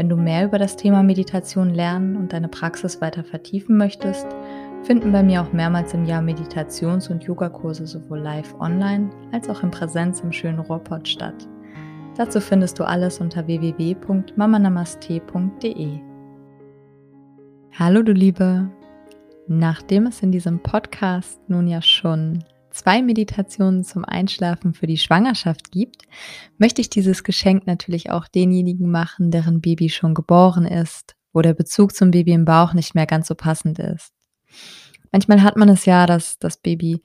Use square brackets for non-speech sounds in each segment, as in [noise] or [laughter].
wenn du mehr über das Thema Meditation lernen und deine Praxis weiter vertiefen möchtest, finden bei mir auch mehrmals im Jahr Meditations- und Yogakurse sowohl live online als auch in Präsenz im schönen Ruhrpott statt. Dazu findest du alles unter www.mamanamaste.de. Hallo du Liebe! Nachdem es in diesem Podcast nun ja schon zwei Meditationen zum Einschlafen für die Schwangerschaft gibt, möchte ich dieses Geschenk natürlich auch denjenigen machen, deren Baby schon geboren ist, wo der Bezug zum Baby im Bauch nicht mehr ganz so passend ist. Manchmal hat man es ja, dass das Baby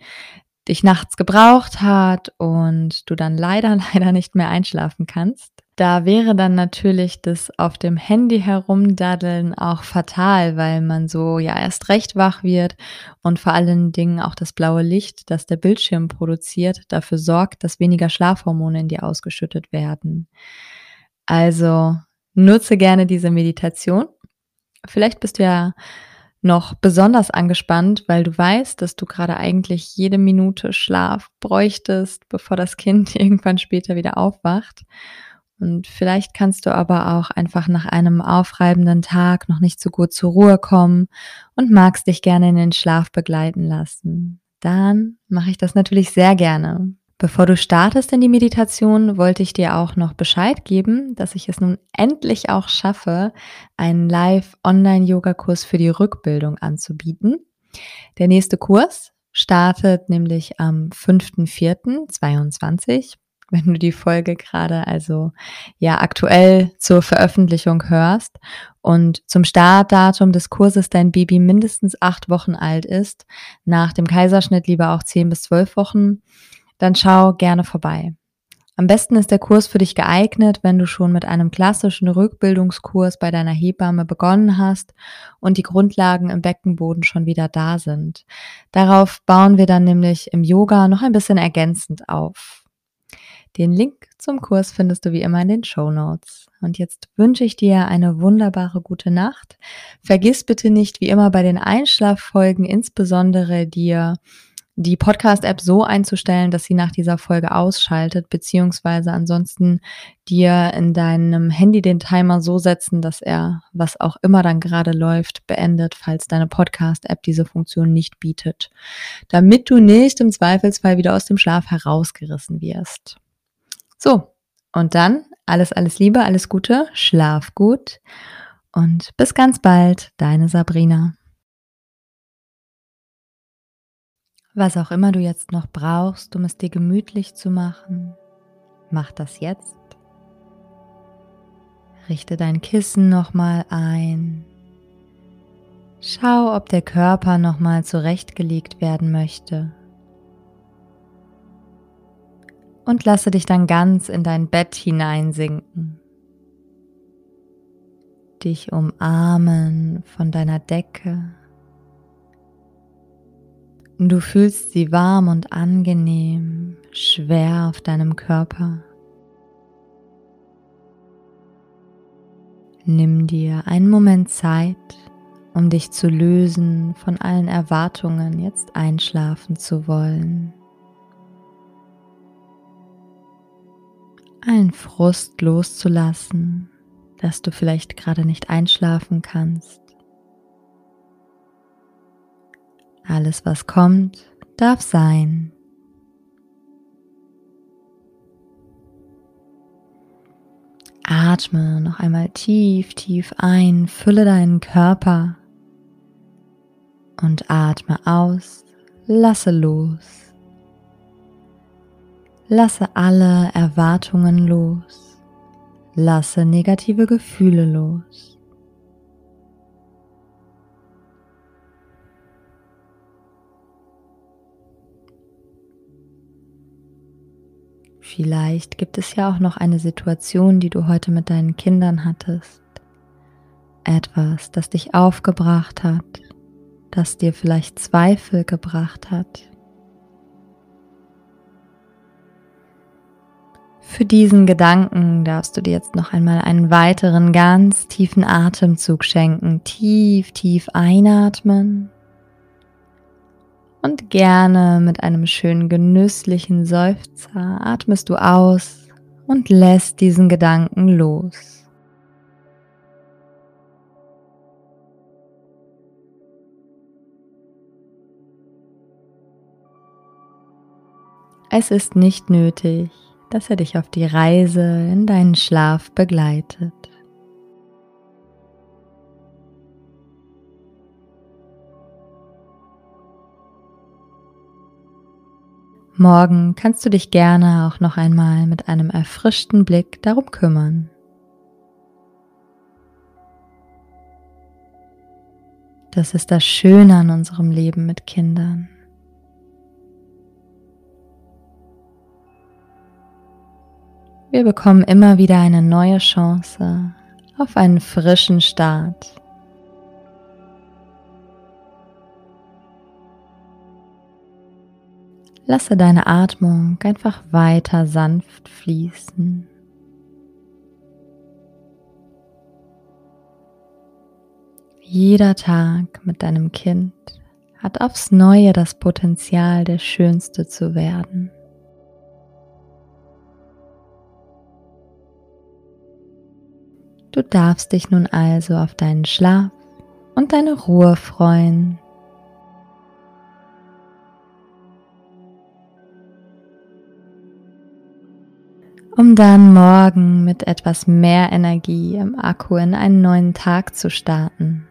dich nachts gebraucht hat und du dann leider, [laughs] leider nicht mehr einschlafen kannst. Da wäre dann natürlich das auf dem Handy herumdaddeln auch fatal, weil man so ja erst recht wach wird und vor allen Dingen auch das blaue Licht, das der Bildschirm produziert, dafür sorgt, dass weniger Schlafhormone in dir ausgeschüttet werden. Also nutze gerne diese Meditation. Vielleicht bist du ja noch besonders angespannt, weil du weißt, dass du gerade eigentlich jede Minute Schlaf bräuchtest, bevor das Kind [laughs] irgendwann später wieder aufwacht. Und vielleicht kannst du aber auch einfach nach einem aufreibenden Tag noch nicht so gut zur Ruhe kommen und magst dich gerne in den Schlaf begleiten lassen. Dann mache ich das natürlich sehr gerne. Bevor du startest in die Meditation, wollte ich dir auch noch Bescheid geben, dass ich es nun endlich auch schaffe, einen Live-Online-Yoga-Kurs für die Rückbildung anzubieten. Der nächste Kurs startet nämlich am 5.4.22 wenn du die Folge gerade also ja aktuell zur Veröffentlichung hörst und zum Startdatum des Kurses dein Baby mindestens acht Wochen alt ist, nach dem Kaiserschnitt lieber auch zehn bis zwölf Wochen, dann schau gerne vorbei. Am besten ist der Kurs für dich geeignet, wenn du schon mit einem klassischen Rückbildungskurs bei deiner Hebamme begonnen hast und die Grundlagen im Beckenboden schon wieder da sind. Darauf bauen wir dann nämlich im Yoga noch ein bisschen ergänzend auf. Den Link zum Kurs findest du wie immer in den Show Notes. Und jetzt wünsche ich dir eine wunderbare gute Nacht. Vergiss bitte nicht, wie immer bei den Einschlaffolgen insbesondere dir die Podcast-App so einzustellen, dass sie nach dieser Folge ausschaltet, beziehungsweise ansonsten dir in deinem Handy den Timer so setzen, dass er, was auch immer dann gerade läuft, beendet, falls deine Podcast-App diese Funktion nicht bietet, damit du nicht im Zweifelsfall wieder aus dem Schlaf herausgerissen wirst. So, und dann alles, alles Liebe, alles Gute, schlaf gut und bis ganz bald, deine Sabrina. Was auch immer du jetzt noch brauchst, um es dir gemütlich zu machen, mach das jetzt. Richte dein Kissen nochmal ein. Schau, ob der Körper nochmal zurechtgelegt werden möchte und lasse dich dann ganz in dein Bett hineinsinken. Dich umarmen von deiner Decke. Du fühlst sie warm und angenehm, schwer auf deinem Körper. Nimm dir einen Moment Zeit, um dich zu lösen von allen Erwartungen, jetzt einschlafen zu wollen. allen Frust loszulassen, dass du vielleicht gerade nicht einschlafen kannst. Alles, was kommt, darf sein. Atme noch einmal tief, tief ein, fülle deinen Körper und atme aus, lasse los. Lasse alle Erwartungen los. Lasse negative Gefühle los. Vielleicht gibt es ja auch noch eine Situation, die du heute mit deinen Kindern hattest. Etwas, das dich aufgebracht hat, das dir vielleicht Zweifel gebracht hat. Für diesen Gedanken darfst du dir jetzt noch einmal einen weiteren ganz tiefen Atemzug schenken. Tief, tief einatmen und gerne mit einem schönen genüsslichen Seufzer atmest du aus und lässt diesen Gedanken los. Es ist nicht nötig, dass er dich auf die Reise in deinen Schlaf begleitet. Morgen kannst du dich gerne auch noch einmal mit einem erfrischten Blick darum kümmern. Das ist das Schöne an unserem Leben mit Kindern. Wir bekommen immer wieder eine neue Chance auf einen frischen Start. Lasse deine Atmung einfach weiter sanft fließen. Jeder Tag mit deinem Kind hat aufs neue das Potenzial, der schönste zu werden. Du darfst dich nun also auf deinen Schlaf und deine Ruhe freuen. Um dann morgen mit etwas mehr Energie im Akku in einen neuen Tag zu starten.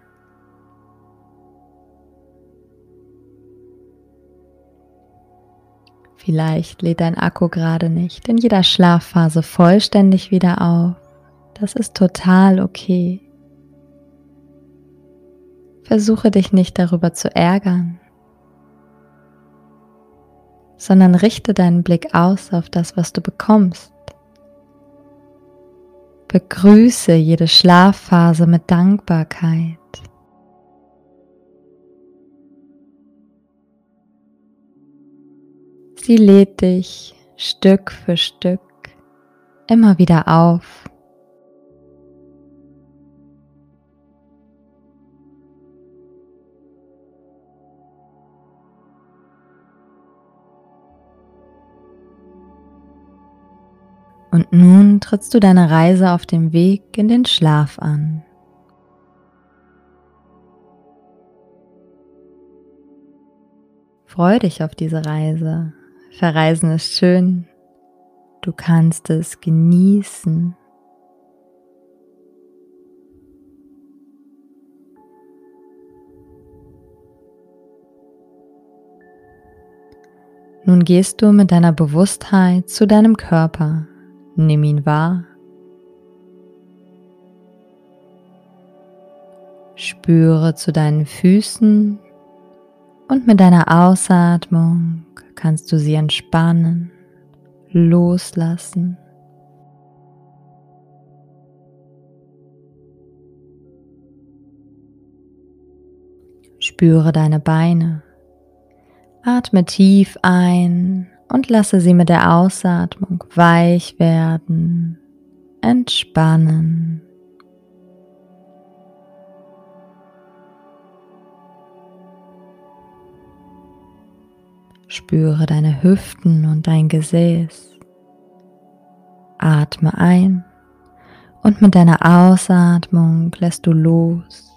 Vielleicht lädt dein Akku gerade nicht in jeder Schlafphase vollständig wieder auf. Das ist total okay. Versuche dich nicht darüber zu ärgern, sondern richte deinen Blick aus auf das, was du bekommst. Begrüße jede Schlafphase mit Dankbarkeit. Sie lädt dich Stück für Stück immer wieder auf. Und nun trittst du deine Reise auf dem Weg in den Schlaf an. Freu dich auf diese Reise. Verreisen ist schön. Du kannst es genießen. Nun gehst du mit deiner Bewusstheit zu deinem Körper. Nimm ihn wahr. Spüre zu deinen Füßen und mit deiner Ausatmung kannst du sie entspannen, loslassen. Spüre deine Beine. Atme tief ein und lasse sie mit der Ausatmung weich werden, entspannen. Spüre deine Hüften und dein Gesäß. Atme ein und mit deiner Ausatmung lässt du los,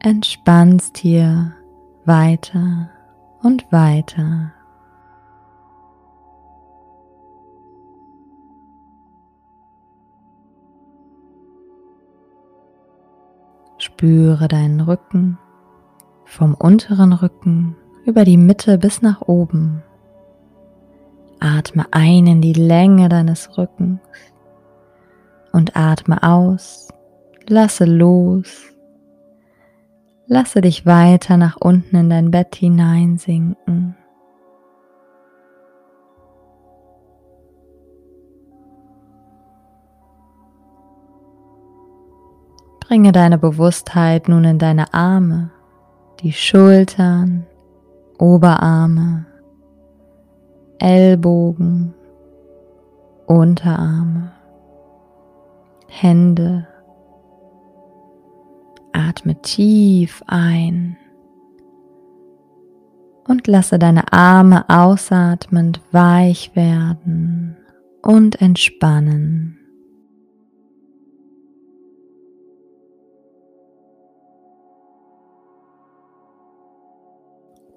entspannst hier weiter und weiter. Spüre deinen Rücken vom unteren Rücken über die Mitte bis nach oben. Atme ein in die Länge deines Rückens und atme aus. Lasse los. Lasse dich weiter nach unten in dein Bett hineinsinken. Bringe deine Bewusstheit nun in deine Arme, die Schultern, Oberarme, Ellbogen, Unterarme, Hände. Atme tief ein und lasse deine Arme ausatmend weich werden und entspannen.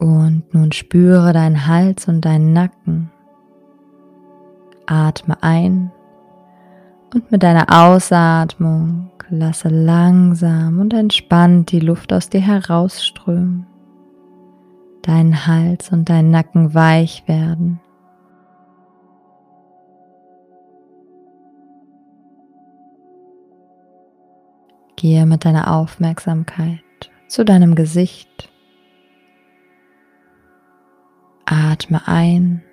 Und nun spüre deinen Hals und deinen Nacken. Atme ein und mit deiner Ausatmung lasse langsam und entspannt die Luft aus dir herausströmen dein Hals und dein Nacken weich werden. Gehe mit deiner Aufmerksamkeit zu deinem Gesicht. Atme ein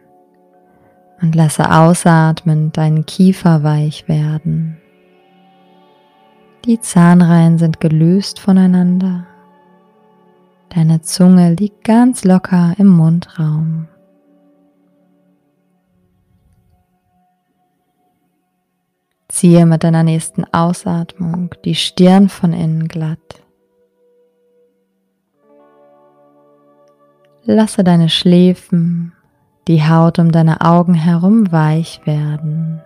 und lasse ausatmend deinen Kiefer weich werden. Die Zahnreihen sind gelöst voneinander. Deine Zunge liegt ganz locker im Mundraum. Ziehe mit deiner nächsten Ausatmung die Stirn von innen glatt. Lasse deine Schläfen, die Haut um deine Augen herum weich werden.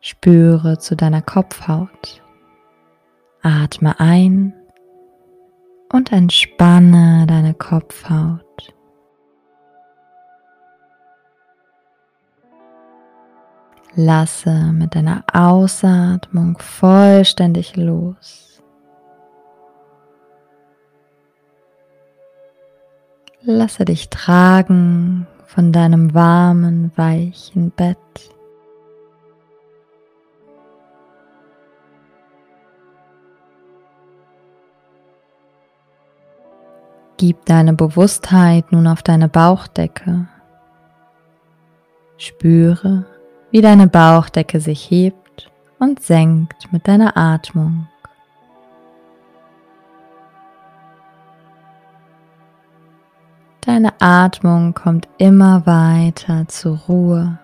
Spüre zu deiner Kopfhaut. Atme ein und entspanne deine Kopfhaut. Lasse mit deiner Ausatmung vollständig los. Lasse dich tragen von deinem warmen, weichen Bett. Gib deine Bewusstheit nun auf deine Bauchdecke. Spüre, wie deine Bauchdecke sich hebt und senkt mit deiner Atmung. Deine Atmung kommt immer weiter zur Ruhe,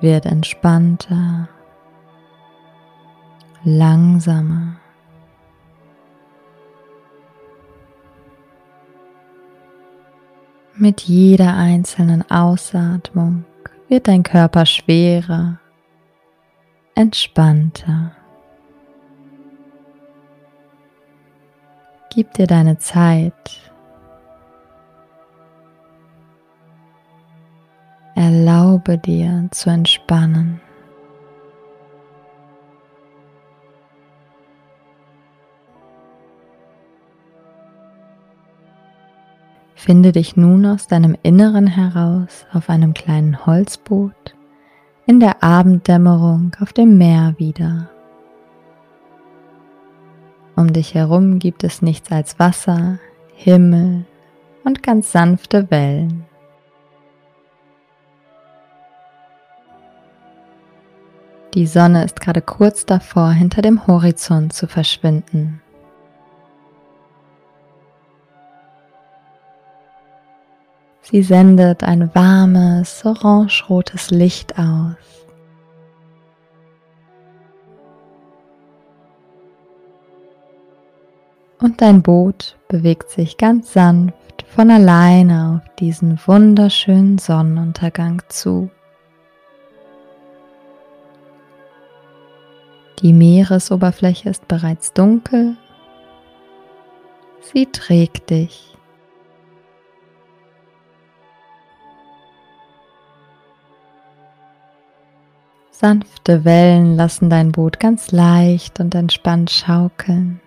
wird entspannter, langsamer. Mit jeder einzelnen Ausatmung wird dein Körper schwerer, entspannter. Gib dir deine Zeit. Erlaube dir zu entspannen. Finde dich nun aus deinem Inneren heraus auf einem kleinen Holzboot in der Abenddämmerung auf dem Meer wieder. Um dich herum gibt es nichts als Wasser, Himmel und ganz sanfte Wellen. Die Sonne ist gerade kurz davor, hinter dem Horizont zu verschwinden. Sie sendet ein warmes, orangerotes Licht aus. Und dein Boot bewegt sich ganz sanft von alleine auf diesen wunderschönen Sonnenuntergang zu. Die Meeresoberfläche ist bereits dunkel. Sie trägt dich. Sanfte Wellen lassen dein Boot ganz leicht und entspannt schaukeln.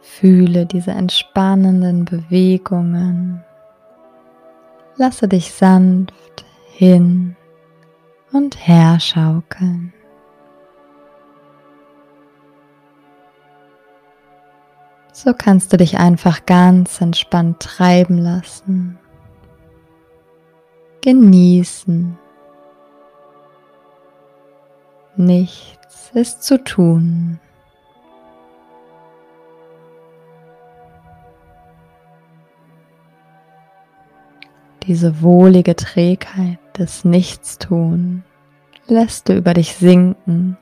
Fühle diese entspannenden Bewegungen. Lasse dich sanft hin und her schaukeln. So kannst du dich einfach ganz entspannt treiben lassen, genießen. Nichts ist zu tun. Diese wohlige Trägheit des Nichtstun lässt du über dich sinken.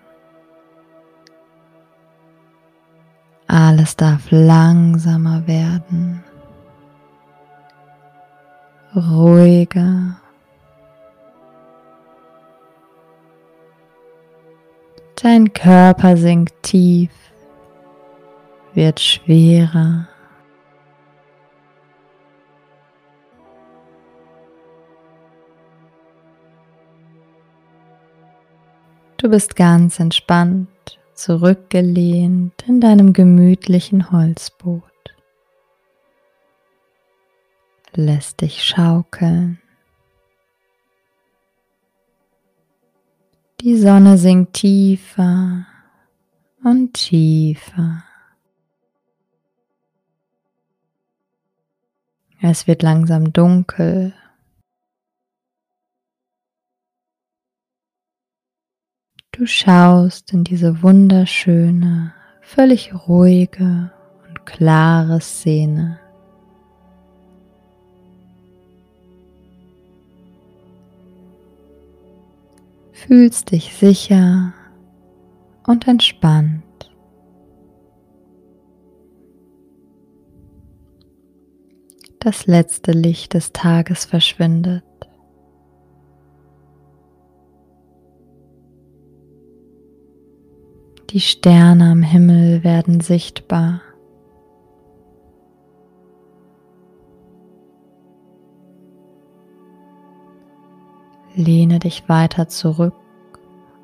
Alles darf langsamer werden, ruhiger. Dein Körper sinkt tief, wird schwerer. Du bist ganz entspannt, zurückgelehnt in deinem gemütlichen Holzboot. Lässt dich schaukeln. Die Sonne sinkt tiefer und tiefer. Es wird langsam dunkel Du schaust in diese wunderschöne, völlig ruhige und klare Szene. Fühlst dich sicher und entspannt. Das letzte Licht des Tages verschwindet. Die Sterne am Himmel werden sichtbar. Lehne dich weiter zurück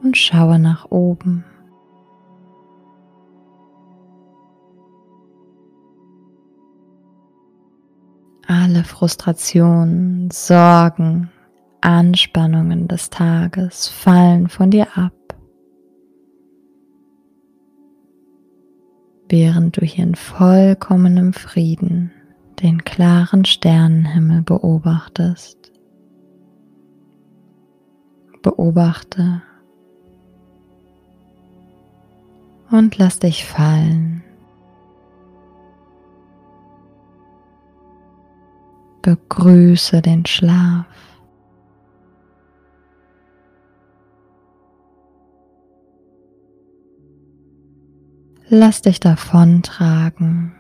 und schaue nach oben. Alle Frustrationen, Sorgen, Anspannungen des Tages fallen von dir ab. während du hier in vollkommenem Frieden den klaren Sternenhimmel beobachtest. Beobachte und lass dich fallen. Begrüße den Schlaf. Lass dich davontragen